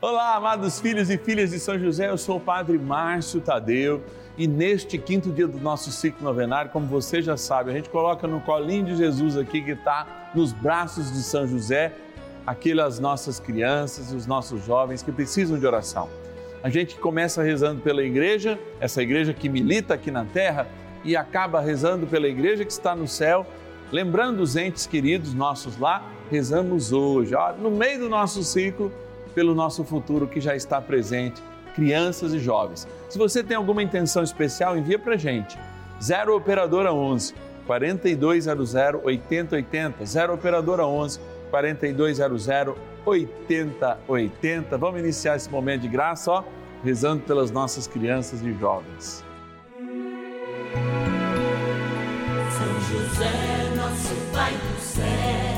Olá, amados filhos e filhas de São José, eu sou o Padre Márcio Tadeu e neste quinto dia do nosso ciclo novenário, como você já sabe, a gente coloca no colinho de Jesus aqui que está nos braços de São José, aquelas nossas crianças os nossos jovens que precisam de oração. A gente começa rezando pela igreja, essa igreja que milita aqui na terra, e acaba rezando pela igreja que está no céu, lembrando os entes queridos nossos lá, rezamos hoje, ó, no meio do nosso ciclo pelo nosso futuro que já está presente, crianças e jovens. Se você tem alguma intenção especial, envia para gente. 0 Operadora 11 4200 8080. 0 Operadora 11 4200 8080. Vamos iniciar esse momento de graça, ó, rezando pelas nossas crianças e jovens. São José, nosso Pai do céu,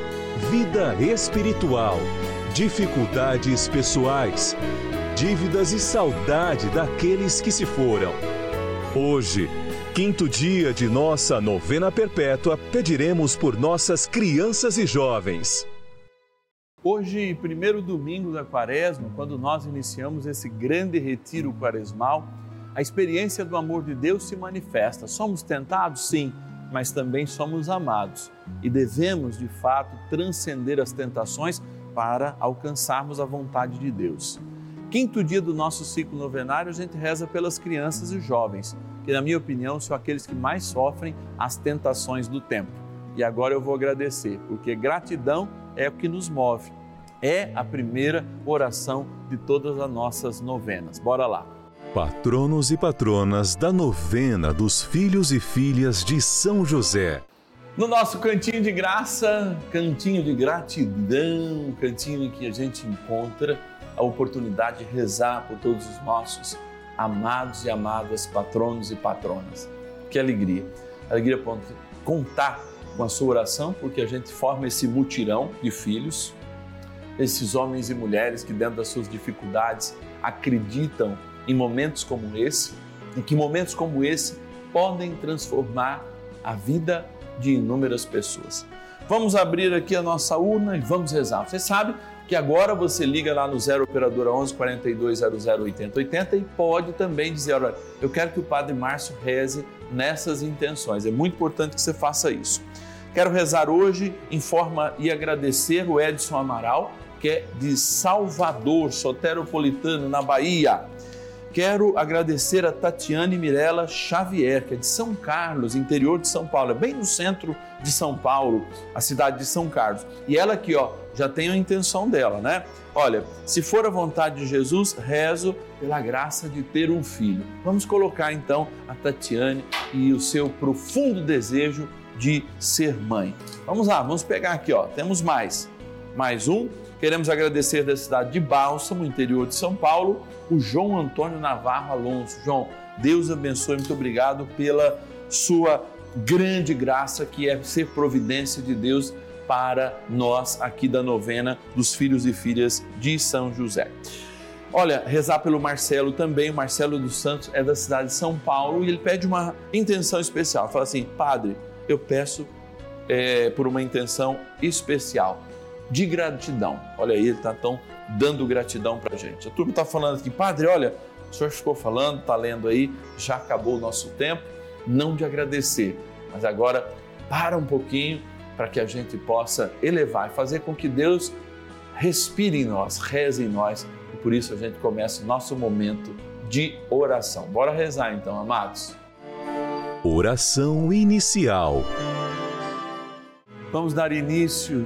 vida espiritual, dificuldades pessoais, dívidas e saudade daqueles que se foram. Hoje, quinto dia de nossa novena perpétua, pediremos por nossas crianças e jovens. Hoje, primeiro domingo da quaresma, quando nós iniciamos esse grande retiro quaresmal, a experiência do amor de Deus se manifesta. Somos tentados? Sim mas também somos amados e devemos, de fato, transcender as tentações para alcançarmos a vontade de Deus. Quinto dia do nosso ciclo novenário, a gente reza pelas crianças e jovens, que, na minha opinião, são aqueles que mais sofrem as tentações do tempo. E agora eu vou agradecer, porque gratidão é o que nos move. É a primeira oração de todas as nossas novenas. Bora lá. Patronos e patronas da novena dos filhos e filhas de São José. No nosso cantinho de graça, cantinho de gratidão, cantinho em que a gente encontra a oportunidade de rezar por todos os nossos amados e amadas patronos e patronas. Que alegria! Alegria contar com a sua oração, porque a gente forma esse mutirão de filhos, esses homens e mulheres que, dentro das suas dificuldades, acreditam em momentos como esse, em que momentos como esse podem transformar a vida de inúmeras pessoas. Vamos abrir aqui a nossa urna e vamos rezar. Você sabe que agora você liga lá no 0 operadora 11 4200 8080 e pode também dizer, olha, eu quero que o Padre Márcio reze nessas intenções. É muito importante que você faça isso. Quero rezar hoje em forma e agradecer o Edson Amaral, que é de Salvador, soteropolitano, na Bahia. Quero agradecer a Tatiane Mirella Xavier, que é de São Carlos, interior de São Paulo, é bem no centro de São Paulo, a cidade de São Carlos. E ela aqui, ó, já tem a intenção dela, né? Olha, se for a vontade de Jesus, rezo pela graça de ter um filho. Vamos colocar então a Tatiane e o seu profundo desejo de ser mãe. Vamos lá, vamos pegar aqui, ó. Temos mais. Mais um. Queremos agradecer da cidade de Bálsamo, interior de São Paulo, o João Antônio Navarro Alonso. João, Deus abençoe, muito obrigado pela sua grande graça que é ser providência de Deus para nós aqui da novena dos filhos e filhas de São José. Olha, rezar pelo Marcelo também, o Marcelo dos Santos é da cidade de São Paulo e ele pede uma intenção especial. Fala assim, Padre, eu peço é, por uma intenção especial de gratidão. Olha aí, tá tão dando gratidão para gente. A turma está falando aqui, padre, olha, o senhor ficou falando, está lendo aí, já acabou o nosso tempo, não de agradecer, mas agora para um pouquinho para que a gente possa elevar e fazer com que Deus respire em nós, reze em nós e por isso a gente começa o nosso momento de oração. Bora rezar então, amados. Oração inicial. Vamos dar início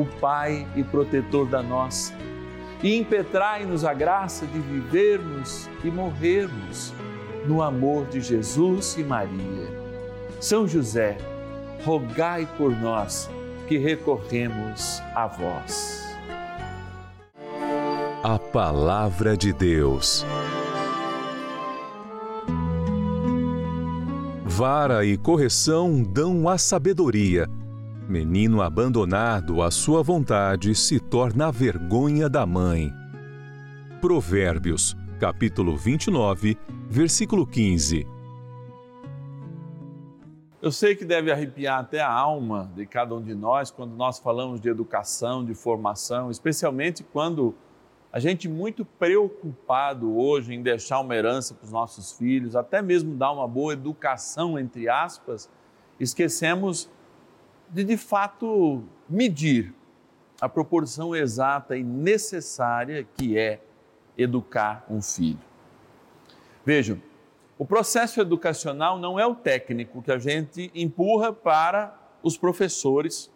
o Pai e protetor da nossa e impetrai-nos a graça de vivermos e morrermos no amor de Jesus e Maria. São José, rogai por nós que recorremos a vós. A Palavra de Deus. Vara e correção dão a sabedoria Menino abandonado à sua vontade se torna a vergonha da mãe. Provérbios, capítulo 29, versículo 15. Eu sei que deve arrepiar até a alma de cada um de nós quando nós falamos de educação, de formação, especialmente quando a gente muito preocupado hoje em deixar uma herança para os nossos filhos, até mesmo dar uma boa educação, entre aspas, esquecemos de de fato medir a proporção exata e necessária que é educar um filho. Vejam, o processo educacional não é o técnico que a gente empurra para os professores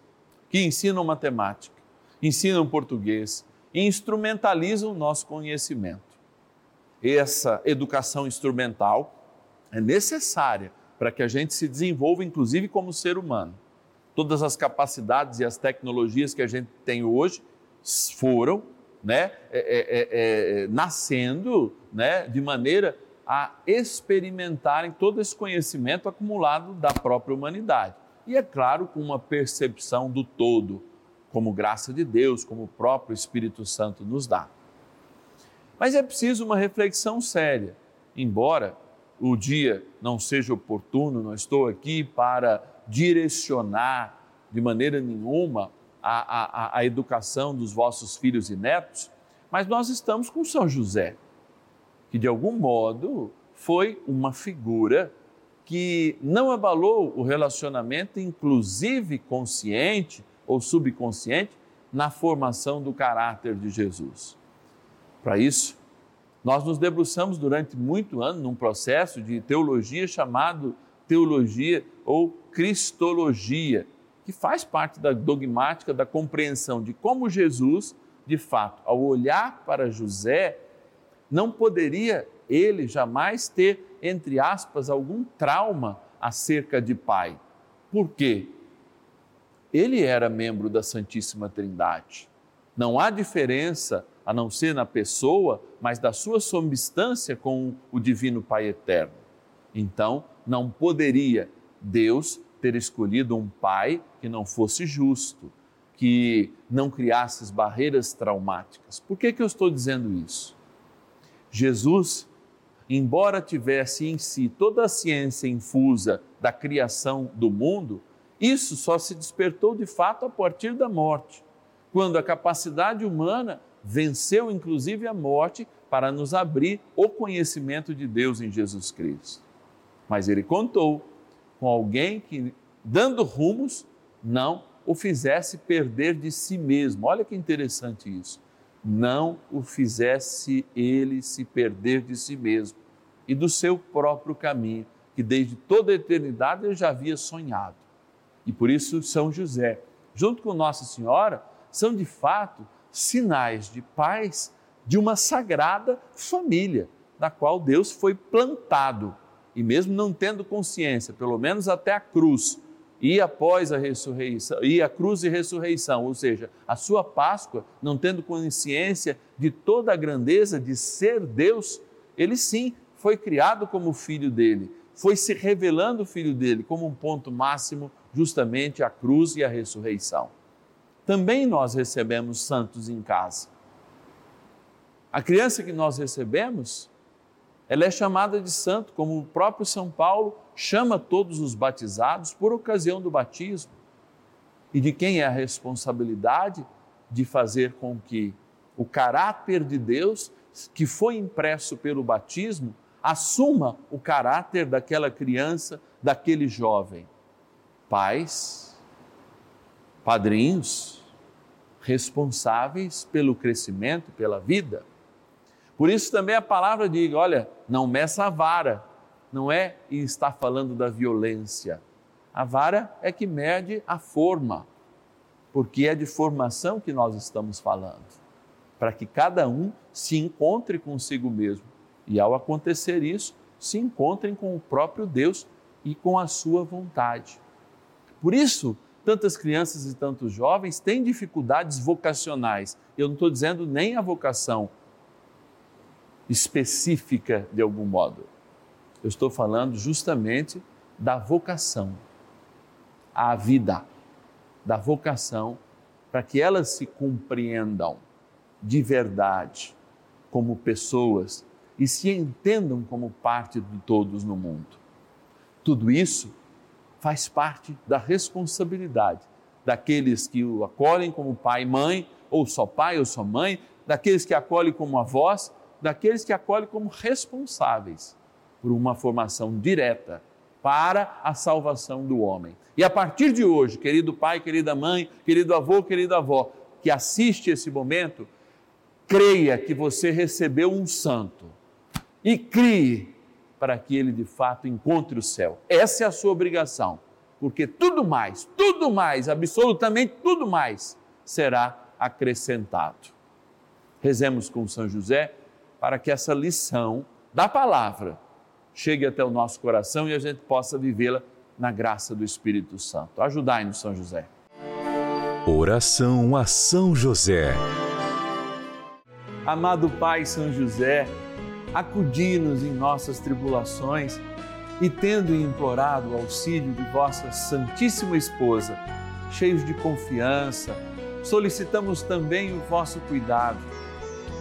que ensinam matemática, ensinam português e instrumentalizam o nosso conhecimento. Essa educação instrumental é necessária para que a gente se desenvolva, inclusive como ser humano todas as capacidades e as tecnologias que a gente tem hoje foram né, é, é, é, é, nascendo né, de maneira a experimentarem todo esse conhecimento acumulado da própria humanidade. E é claro, com uma percepção do todo, como graça de Deus, como o próprio Espírito Santo nos dá. Mas é preciso uma reflexão séria. Embora o dia não seja oportuno, não estou aqui para direcionar de maneira nenhuma a, a, a educação dos vossos filhos e netos, mas nós estamos com São José, que de algum modo foi uma figura que não abalou o relacionamento, inclusive consciente ou subconsciente, na formação do caráter de Jesus. Para isso, nós nos debruçamos durante muito ano num processo de teologia chamado teologia ou cristologia, que faz parte da dogmática da compreensão de como Jesus de fato, ao olhar para José, não poderia ele jamais ter, entre aspas, algum trauma acerca de pai. Por quê? Ele era membro da Santíssima Trindade. Não há diferença, a não ser na pessoa, mas da sua substância com o Divino Pai Eterno. Então, não poderia Deus ter escolhido um pai que não fosse justo, que não criasse barreiras traumáticas. Por que, que eu estou dizendo isso? Jesus, embora tivesse em si toda a ciência infusa da criação do mundo, isso só se despertou de fato a partir da morte, quando a capacidade humana venceu inclusive a morte para nos abrir o conhecimento de Deus em Jesus Cristo. Mas ele contou com alguém que, dando rumos, não o fizesse perder de si mesmo. Olha que interessante isso. Não o fizesse ele se perder de si mesmo e do seu próprio caminho, que desde toda a eternidade ele já havia sonhado. E por isso São José, junto com Nossa Senhora, são de fato sinais de paz de uma sagrada família, na qual Deus foi plantado. E mesmo não tendo consciência, pelo menos até a cruz, e após a ressurreição, e a cruz e ressurreição, ou seja, a sua Páscoa, não tendo consciência de toda a grandeza de ser Deus, ele sim foi criado como filho dele, foi se revelando filho dele como um ponto máximo, justamente a cruz e a ressurreição. Também nós recebemos santos em casa. A criança que nós recebemos, ela é chamada de santo, como o próprio São Paulo chama todos os batizados por ocasião do batismo. E de quem é a responsabilidade de fazer com que o caráter de Deus, que foi impresso pelo batismo, assuma o caráter daquela criança, daquele jovem. Pais, padrinhos, responsáveis pelo crescimento, pela vida. Por isso também a palavra diz: olha, não meça a vara, não é e está falando da violência. A vara é que mede a forma, porque é de formação que nós estamos falando, para que cada um se encontre consigo mesmo e, ao acontecer isso, se encontrem com o próprio Deus e com a sua vontade. Por isso, tantas crianças e tantos jovens têm dificuldades vocacionais. Eu não estou dizendo nem a vocação específica de algum modo eu estou falando justamente da vocação à vida, da vocação para que elas se compreendam de verdade como pessoas e se entendam como parte de todos no mundo. Tudo isso faz parte da responsabilidade daqueles que o acolhem como pai e mãe, ou só pai ou só mãe, daqueles que acolhem como avós, daqueles que acolhem como responsáveis por uma formação direta para a salvação do homem. E a partir de hoje, querido pai, querida mãe, querido avô, querida avó, que assiste esse momento, creia que você recebeu um santo e crie para que ele de fato encontre o céu. Essa é a sua obrigação, porque tudo mais, tudo mais, absolutamente tudo mais será acrescentado. Rezemos com São José para que essa lição da palavra chegue até o nosso coração e a gente possa vivê-la na graça do Espírito Santo. Ajudai-nos, São José. Oração a São José. Amado Pai São José, acudi-nos em nossas tribulações e, tendo implorado o auxílio de vossa Santíssima Esposa, cheios de confiança, solicitamos também o vosso cuidado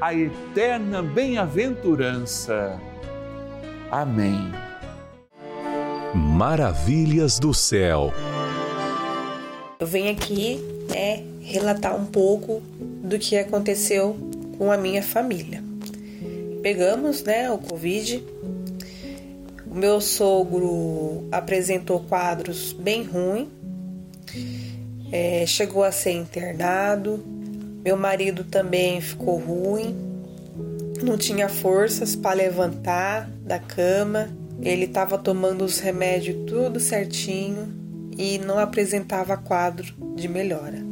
a eterna bem-aventurança. Amém. Maravilhas do céu. Eu venho aqui é relatar um pouco do que aconteceu com a minha família. Pegamos, né, o Covid. O meu sogro apresentou quadros bem ruins, é, chegou a ser internado. Meu marido também ficou ruim, não tinha forças para levantar da cama. Ele estava tomando os remédios tudo certinho e não apresentava quadro de melhora.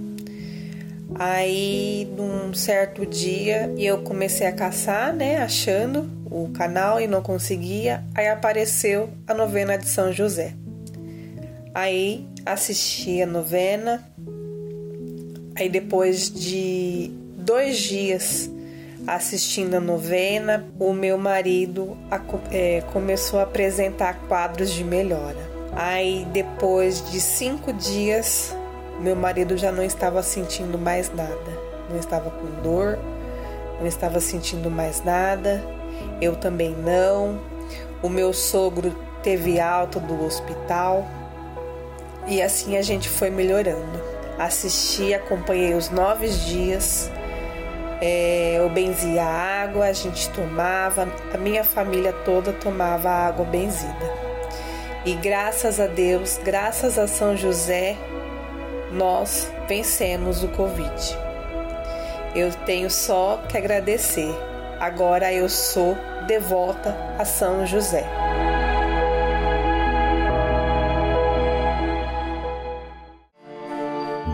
Aí, num certo dia, eu comecei a caçar, né, achando o canal e não conseguia. Aí apareceu a novena de São José. Aí assisti a novena. Aí depois de dois dias assistindo a novena, o meu marido é, começou a apresentar quadros de melhora. Aí depois de cinco dias, meu marido já não estava sentindo mais nada, não estava com dor, não estava sentindo mais nada, eu também não. O meu sogro teve alta do hospital e assim a gente foi melhorando. Assisti, acompanhei os nove dias. É, eu benzia água, a gente tomava, a minha família toda tomava água benzida. E graças a Deus, graças a São José, nós vencemos o Covid. Eu tenho só que agradecer. Agora eu sou devota a São José.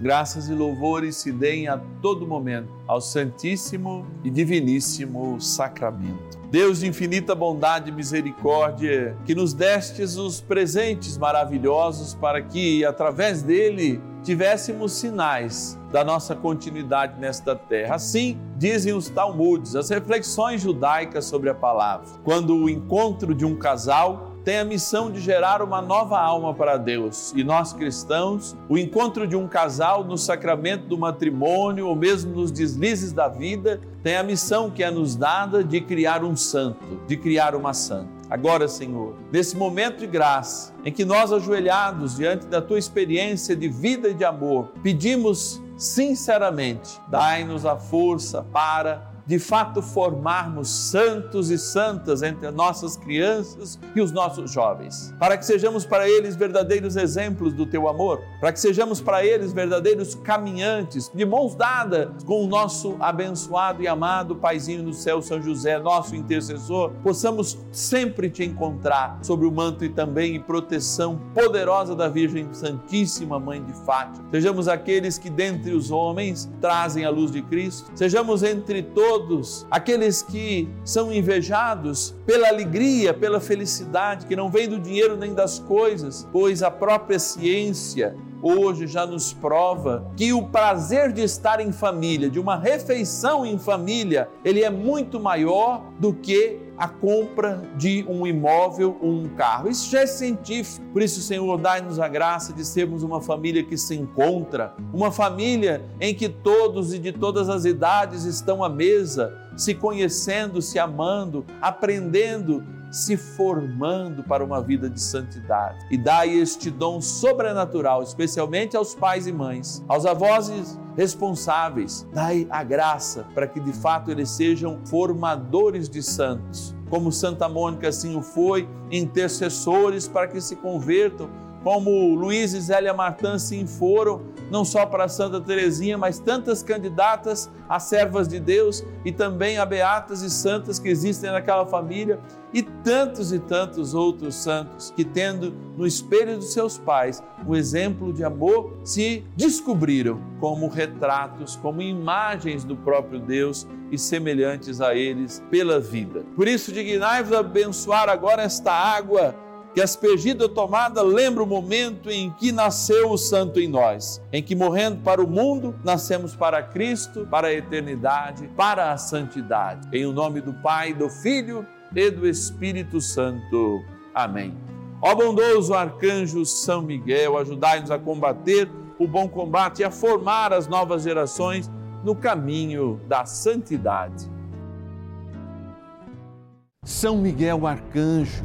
Graças e louvores se deem a todo momento ao Santíssimo e Diviníssimo Sacramento. Deus de infinita bondade e misericórdia, que nos destes os presentes maravilhosos para que, através dele, tivéssemos sinais da nossa continuidade nesta terra. Assim dizem os Talmudes, as reflexões judaicas sobre a palavra. Quando o encontro de um casal tem a missão de gerar uma nova alma para Deus. E nós cristãos, o encontro de um casal no sacramento do matrimônio ou mesmo nos deslizes da vida, tem a missão que é nos dada de criar um santo, de criar uma santa. Agora, Senhor, nesse momento de graça, em que nós ajoelhados diante da tua experiência de vida e de amor, pedimos sinceramente, dai-nos a força para de fato formarmos santos e santas entre nossas crianças e os nossos jovens, para que sejamos para eles verdadeiros exemplos do teu amor, para que sejamos para eles verdadeiros caminhantes, de mãos dadas com o nosso abençoado e amado Paizinho do céu, São José, nosso intercessor, possamos sempre te encontrar sobre o manto e também em proteção poderosa da Virgem Santíssima Mãe de Fátima. Sejamos aqueles que dentre os homens trazem a luz de Cristo, sejamos entre todos todos aqueles que são invejados pela alegria, pela felicidade que não vem do dinheiro nem das coisas, pois a própria ciência hoje já nos prova que o prazer de estar em família, de uma refeição em família, ele é muito maior do que a compra de um imóvel ou um carro. Isso já é científico. Por isso, Senhor, dai-nos a graça de sermos uma família que se encontra, uma família em que todos e de todas as idades estão à mesa, se conhecendo, se amando, aprendendo se formando para uma vida de santidade. E dai este dom sobrenatural, especialmente aos pais e mães, aos avós responsáveis. Dai a graça para que de fato eles sejam formadores de santos, como Santa Mônica assim o foi, intercessores para que se convertam como Luiz e Zélia Martã sim foram, não só para Santa Teresinha, mas tantas candidatas a servas de Deus e também a beatas e santas que existem naquela família e tantos e tantos outros santos que, tendo no espelho dos seus pais o exemplo de amor, se descobriram como retratos, como imagens do próprio Deus e semelhantes a eles pela vida. Por isso, dignai-vos abençoar agora esta água que aspergida tomada lembra o momento em que nasceu o santo em nós, em que morrendo para o mundo, nascemos para Cristo, para a eternidade, para a santidade. Em o nome do Pai, do Filho e do Espírito Santo. Amém. Ó bondoso arcanjo São Miguel, ajudai-nos a combater o bom combate e a formar as novas gerações no caminho da santidade. São Miguel arcanjo,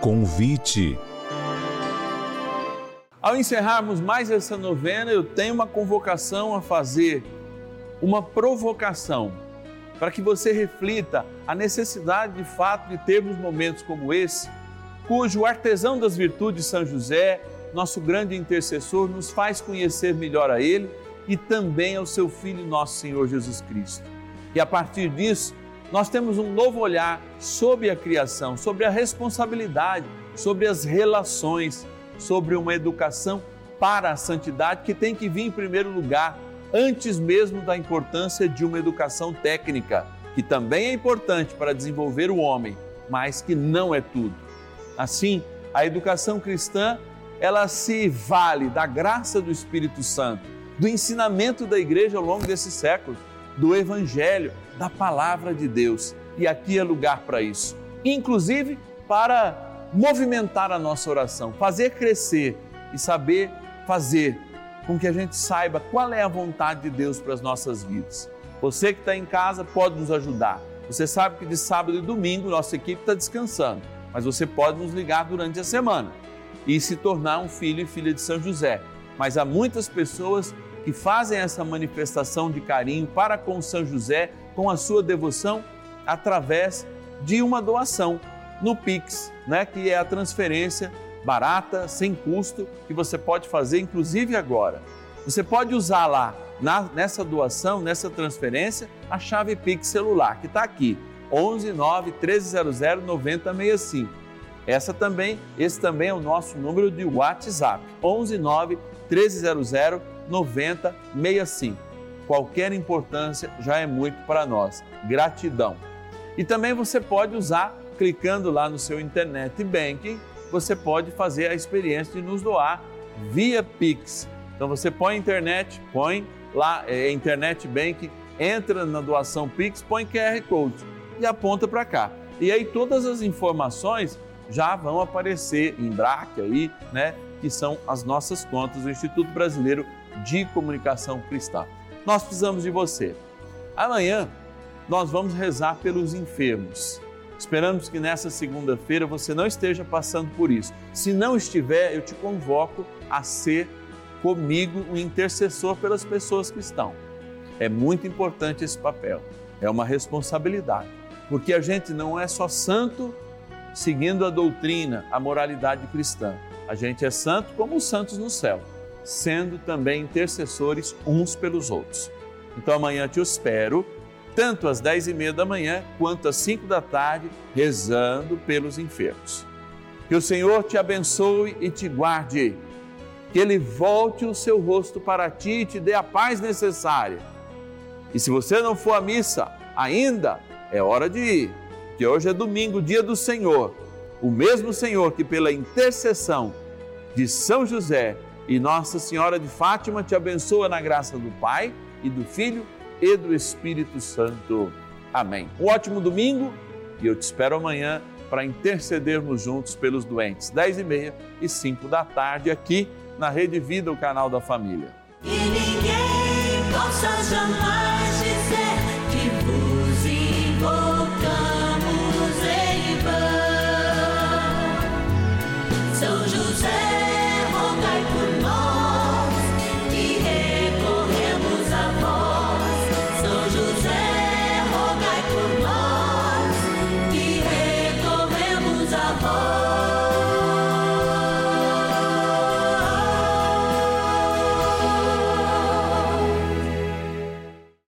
Convite. Ao encerrarmos mais essa novena, eu tenho uma convocação a fazer, uma provocação, para que você reflita a necessidade de fato de termos momentos como esse, cujo artesão das virtudes São José, nosso grande intercessor, nos faz conhecer melhor a Ele e também ao seu Filho, nosso Senhor Jesus Cristo. E a partir disso, nós temos um novo olhar sobre a criação, sobre a responsabilidade, sobre as relações, sobre uma educação para a santidade que tem que vir em primeiro lugar, antes mesmo da importância de uma educação técnica, que também é importante para desenvolver o homem, mas que não é tudo. Assim, a educação cristã, ela se vale da graça do Espírito Santo, do ensinamento da igreja ao longo desses séculos, do evangelho, da palavra de Deus. E aqui é lugar para isso. Inclusive para movimentar a nossa oração, fazer crescer e saber fazer com que a gente saiba qual é a vontade de Deus para as nossas vidas. Você que está em casa pode nos ajudar. Você sabe que de sábado e domingo nossa equipe está descansando, mas você pode nos ligar durante a semana e se tornar um filho e filha de São José. Mas há muitas pessoas que fazem essa manifestação de carinho para com São José, com a sua devoção, através de uma doação no Pix, né, que é a transferência barata, sem custo, que você pode fazer inclusive agora. Você pode usar lá na, nessa doação, nessa transferência, a chave Pix celular, que está aqui, 11 9 1300 9065. Essa também, esse também é o nosso número de WhatsApp, 11 9 1300 9065. Qualquer importância já é muito para nós. Gratidão. E também você pode usar, clicando lá no seu internet banking, você pode fazer a experiência de nos doar via Pix. Então você põe internet, põe lá é, internet banking, entra na doação Pix, põe QR Code e aponta para cá. E aí todas as informações já vão aparecer em braque aí, né? Que são as nossas contas do Instituto Brasileiro de Comunicação Cristã. Nós precisamos de você. Amanhã nós vamos rezar pelos enfermos. Esperamos que nessa segunda-feira você não esteja passando por isso. Se não estiver, eu te convoco a ser comigo o intercessor pelas pessoas que estão. É muito importante esse papel, é uma responsabilidade, porque a gente não é só santo seguindo a doutrina, a moralidade cristã. A gente é santo como os santos no céu sendo também intercessores uns pelos outros. Então amanhã te espero, tanto às dez e meia da manhã quanto às cinco da tarde, rezando pelos enfermos. Que o Senhor te abençoe e te guarde. Que Ele volte o seu rosto para ti e te dê a paz necessária. E se você não for à missa ainda, é hora de ir porque hoje é domingo, dia do Senhor. O mesmo Senhor que, pela intercessão de São José e Nossa Senhora de Fátima, te abençoa na graça do Pai e do Filho e do Espírito Santo. Amém. Um ótimo domingo e eu te espero amanhã para intercedermos juntos pelos doentes. 10 e meia e 5 da tarde aqui na Rede Vida, o canal da família. E ninguém possa jamais